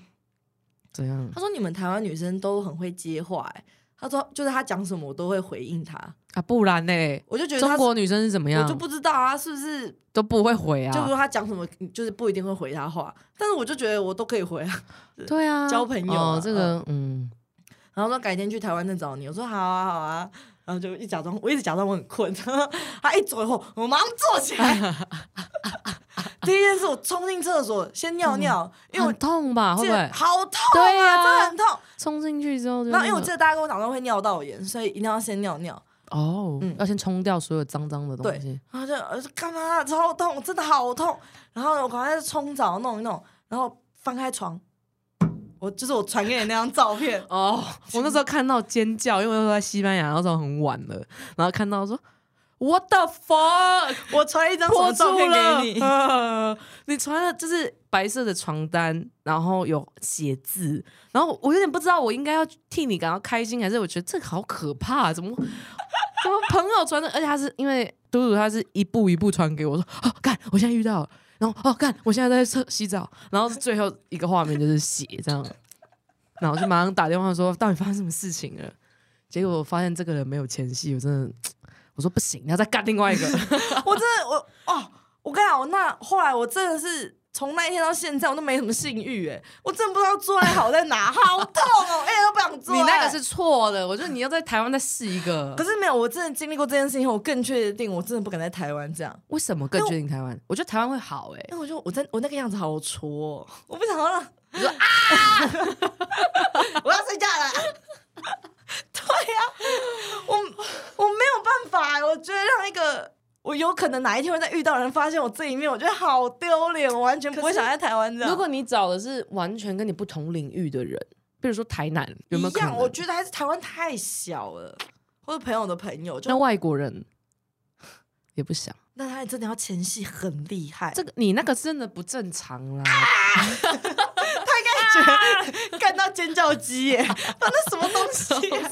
怎样
他说你们台湾女生都很会接话、哎，他说就是他讲什么我都会回应他，
啊？不然呢？
我就觉得
中国女生是怎么样
我就？不知道啊，是不是？
都不会回啊？
就说他讲什么，就是不一定会回他话，但是我就觉得我都可以回啊。
对啊，
交朋友啊
哦，这个嗯，
然后说改天去台湾再找你，我说好啊好啊，然后就一假装我一直假装我很困，他一走以后，我马上坐起来。第一件事，我冲进厕所先尿尿，因为我
很痛吧？会不会
好痛
对啊
真的很痛。
冲进去之后？
然后因为我记得大家跟我讲说会尿道炎，所以一定要先尿尿。
哦
嗯，
要先冲掉所有脏脏的东西。
然后就呃干嘛超痛，真的好痛。然后我赶快冲澡弄一弄，然后翻开床，我就是我传给你那张照片，
哦，我那时候看到尖叫，因为那时候在西班牙，那时候很晚了，然后看到说 What the fuck，
我传一张什
破
么照片给你？
呃 你传了就是白色的床单，然后有写字，然后我有点不知道我应该要替你感到开心，还是我觉得这个好可怕、怎么怎么朋友传的，而且他是因为嘟嘟他是一步一步传给我说，哦，看，我现在遇到了。然后哦，看！我现在在厕洗澡，然后最后一个画面就是血这样，然后就马上打电话说到底发生什么事情了？结果我发现这个人没有前戏，我真的我说不行，你要再干另外一个。
我真的我哦，我跟你讲，我那后来我真的是从那一天到现在，我都没什么性欲哎，我真的不知道做爱好在哪，好痛哦，哎、都不想做爱。
你那个是错的，我觉得你要在台湾再试一个
可。是没有，我真的经历过这件事情后，我更确定我真的不敢在台湾这样，
为什么更确定台湾？我觉得台湾会好哎、
因为我就我在我那个样子好挫哦，我不想要让
你说啊，
我要睡觉了。对呀、我我没有办法，我觉得让一个我有可能哪一天会再遇到人发现我这一面，我觉得好丢脸，我完全不会想在台湾这样。
如果你找的是完全跟你不同领域的人，比如说台南，有没有
一样，我觉得还是台湾太小了，或者朋友的朋友，就
那外国人 也不想。
那他真的要前戏很厉害，
这个你那个真的不正常啦！
干到尖叫鸡耶，那那什么东西、啊？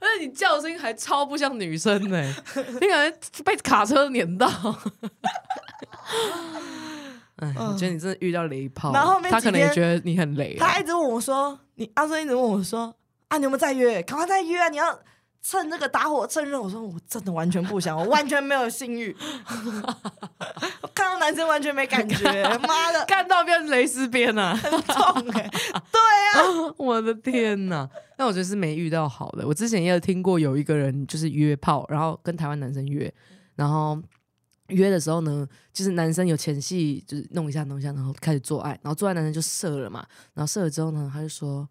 而且你叫的声音还超不像女生呢、你感觉被卡车碾到。哎，我觉得你真的遇到雷炮，
然后后面
他可能也觉得你很雷啊。
他一直问我说：“你阿生一直问我说啊，你有没有再约？赶快再约啊！你要趁这个打火趁热。”我说：“我真的完全不想，我完全没有性欲，男生完全没感觉。妈的，
干到变蕾丝边啊！
很痛哎、对啊，
我的天呐！那我觉得是没遇到好的。我之前也有听过有一个人就是约炮，然后跟台湾男生约，然后约的时候呢，就是男生有前戏，就是弄一下弄一下，然后开始做爱，然后做爱男生就射了嘛，然后射了之后呢，他就说，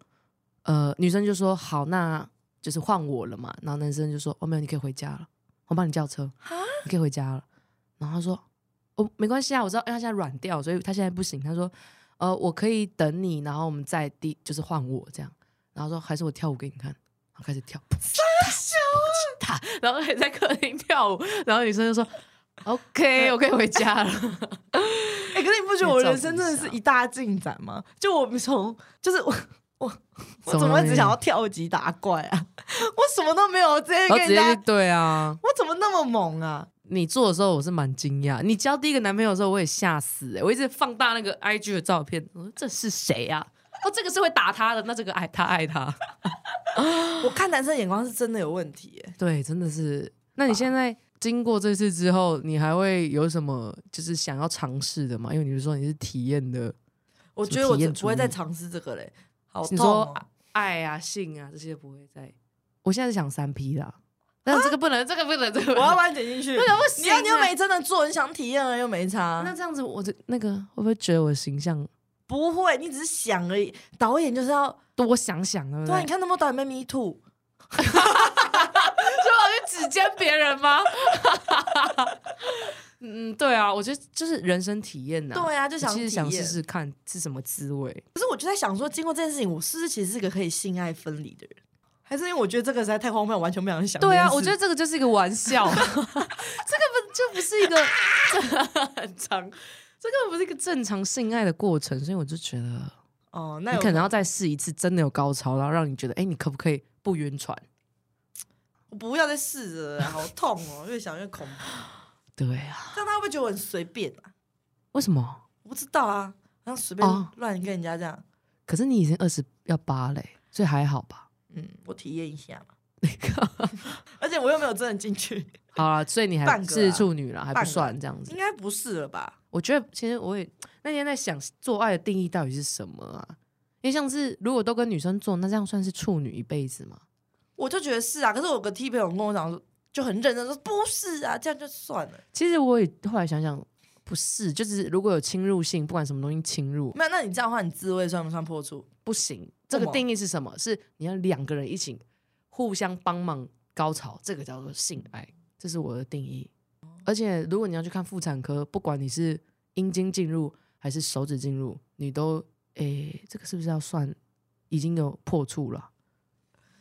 呃，女生就说好，那就是换我了嘛，然后男生就说哦没有，你可以回家了，我帮你叫车，你可以回家了。然后他说哦没关系啊，我知道，因为他现在软掉，所以他现在不行。他说呃我可以等你，然后我们再第就是换我这样。然后说还是我跳舞给你看，然后开始跳，他，然后还在客厅跳舞，然后女生就说 OK，我可以回家了。
哎、可是你不觉得我人生真的是一大进展吗？就我们从就是我我我
怎么
只想要跳级打怪啊？我什么都没有，直接跟人家，
对啊，
我怎么那么猛啊？
你做的时候我是蛮惊讶，你交第一个男朋友的时候我也吓死哎、我一直放大那个 IG 的照片，我说这是谁啊？哦，这个是会打他的，那这个爱他爱他，
我看男生眼光是真的有问题耶。
对，真的是。那你现在经过这次之后，你还会有什么就是想要尝试的吗？因为你是说你是体验的，
我觉得我不会再尝试这个嘞，好痛、
你说
哦。
爱啊、性啊这些不会再。我现在是想三 P 啦，但是这个不能，这个不能，这个。
我要把你剪进去。
那 个不行
你要你又
啊
没真的做，你想体验了又没差。
那这样子，我的那个会不会觉得我的形象
不会，你只是想而已。导演就是要
多想想，对不
对？你看那么多导演被 me too，
所以我去指尖别人吗？嗯，对啊，我觉得就是人生体验呐、
对啊，就想
其实想试试看是什么滋味。
可是我就在想说，经过这件事情，我是不是其实是个可以性爱分离的人？还是因为我觉得这个实在太荒谬，我完全不想想。
对啊，我觉得这个就是一个玩笑，这个不就不是一个很长，这根本不是一个正常性爱的过程，所以我就觉得
哦，那
你可能要再试一次，真的有高潮，然后让你觉得，哎，你可不可以不晕船？
我不要再试了，好痛哦，越想越恐怖。
对啊，
这样他会不会觉得我很随便啊？
为什么？
我不知道啊，然后随便
哦
乱跟人家这样。
可是你已经二十要八嘞，所以还好吧？
嗯，我体验一下嘛。而且我又没有真的进去，
好了，所以你还
半个啊
是处女了，还不
个
算这样子
应。该不是了吧？
我觉得其实我也那天在想，做爱的定义到底是什么啊？因为像是如果都跟女生做，那这样算是处女一辈子吗？
我就觉得是啊，可是我有个 T 朋友跟我讲说，就很认真说不是啊，这样就算了。
其实我也后来想想，不是，就是如果有侵入性，不管什么东西侵入，
没有，那你这样的话，你自慰算不算破处？
不行。这个定义是什么？是你要两个人一起互相帮忙高潮，这个叫做性爱，这是我的定义。而且如果你要去看妇产科，不管你是阴茎进入还是手指进入，你都诶，这个是不是要算已经有破处了？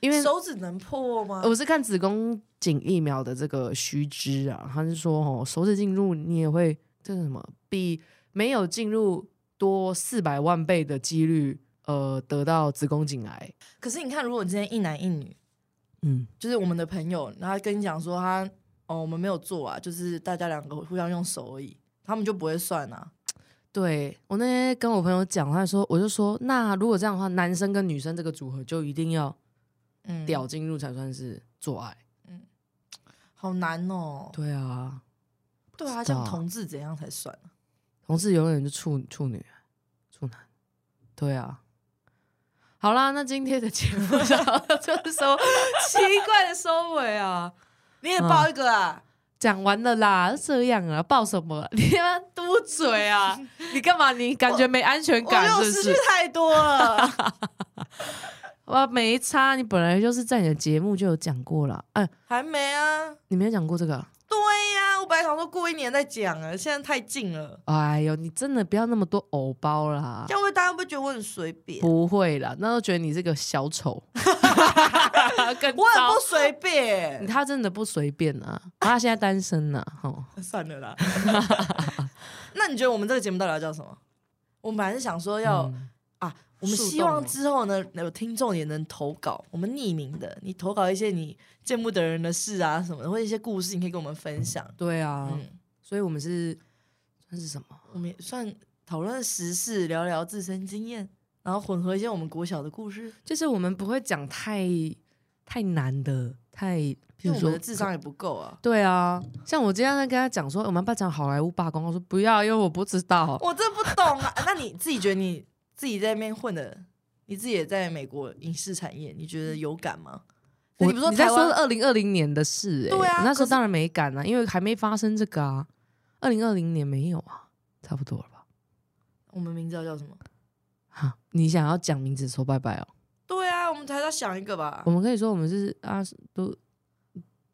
因为
手指能破吗？
我是看子宫颈疫苗的这个须知啊，他是说哦，手指进入你也会这是什么，比没有进入多四百万倍的几率，呃，得到子宫颈癌。
可是你看，如果今天一男一女，
嗯，
就是我们的朋友，然后他跟你讲说他哦，我们没有做啊，就是大家两个互相用手而已，他们就不会算啊。
对我那天跟我朋友讲，他说我就说，那如果这样的话，男生跟女生这个组合就一定要
嗯，
屌进入才算是做爱。
好难哦。
对啊，
对啊，
不知道
这样同志怎样才算啊？
同志永远是处处女、处男。对啊。好啦，那今天的节目就就是说奇怪的收尾啊，
你也报一个啊？
讲完了啦，这样啊，抱什么？你他妈嘟嘴啊！你干嘛？你感觉没安全
我
感
有失去？太多了。
哇，没差，你本来就是在你的节目就有讲过了。哎，
还没啊？
你没有讲过这个啊？
对呀、我本来想说过一年再讲啊，现在太近了，
哎呦，你真的不要那么多偶包啦
这！样会大家会不会觉得我很随便？
不会啦，那都觉得你是个小丑，更
我很不随便。
他真的不随便啊！他现在单身呢、啊，哦，
算了啦。那你觉得我们这个节目到底要叫什么？我们本来是想说要、
嗯
啊，我们希望之后呢，有听众也能投稿，我们匿名的，你投稿一些你见不得人的事啊什么的，或者一些故事，你可以跟我们分享。
对啊，
嗯，
所以我们是算是什么？
我们也算讨论时事，聊聊自身经验，然后混合一些我们国小的故事，
就是我们不会讲太太难的，太，比如说
我们的智商也不够啊。
对啊，像我今天在跟他讲说，我们要不要讲好莱坞罢工？我说不要，因为我不知道。
我真不懂啊！那你自己觉得你自己在那边混的，你自己也在美国影视产业，你觉得有感吗？
我
你不是说
你在说
台湾
二零二零年的事、欸？
对啊
那时候当然没感啊，因为还没发生这个啊。二零二零年没有啊，差不多了吧？
我们名字要叫什么？
哈，你想要讲名字说拜拜哦？
对啊，我们才要想一个吧
我。们可以说我们是啊，都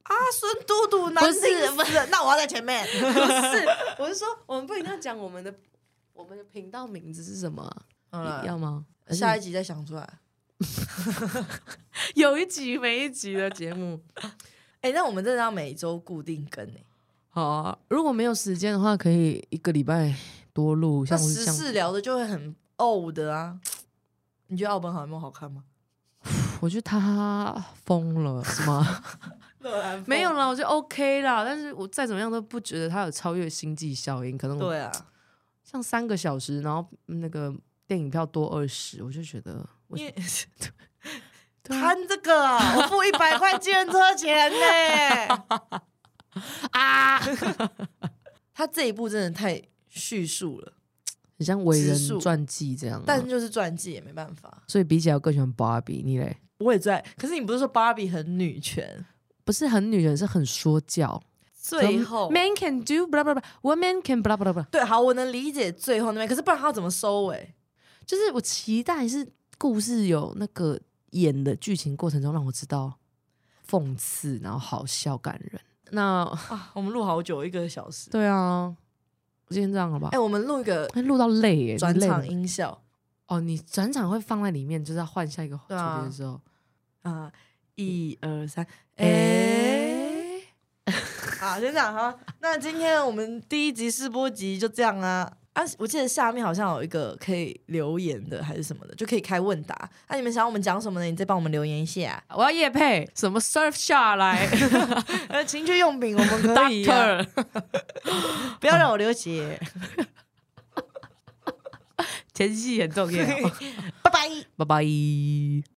阿孙嘟嘟男
不是
定死了，那我要在前面。
不是，我是说我们不一定要讲我们的我们的频道名字是什么啊、
好了，
要吗？
下一集再想出来。
有一集没一集的节目。
哎、那我们真的要每周固定更哎、
好啊，如果没有时间的话，可以一个礼拜多录，
那
像是像
时事聊的就会很 old 的啊。你觉得奥本海默好看吗？
我觉得他疯了，是吗？没有啦，我觉得 OK 啦，但是我再怎么样都不觉得他有超越星际效应，可能
对啊，
像三个小时，然后那个电影票多二十，我就觉得我
贪这个啊，我付一百块计程车钱呢、
啊，
他这一部真的太叙述了，
很像伟人传记这样啊、
但是就是传记也没办法。
所以比起来，我更喜欢芭比，你嘞？
我也在，可是你不是说芭比很女权？
不是很女人，是很说教。
最后
man can do blah blah blah woman can blah blah blah，
对，好，我能理解最后那边，可是不然他要怎么收尾？
就是我期待是故事有那个演的剧情过程中让我知道讽刺，然后好笑感人。那
啊，我们录好久，一个小时。
对啊，今天这样了吧
哎、？我们录一个
哎录到累耶，
转场音效
哦，你转场会放在里面，就是要换下一个主题的时候，
啊，一二三，
哎、
哎、好，先这样哈。那今天我们第一集试播集就这样啊。啊，我记得下面好像有一个可以留言的，还是什么的，就可以开问答。那、你们想要我们讲什么呢？你再帮我们留言一下。
我要夜配什么 surf 下来
呃，情趣用品我们可以、啊，不要让我流血。
前戏很重要，
拜拜。
拜拜。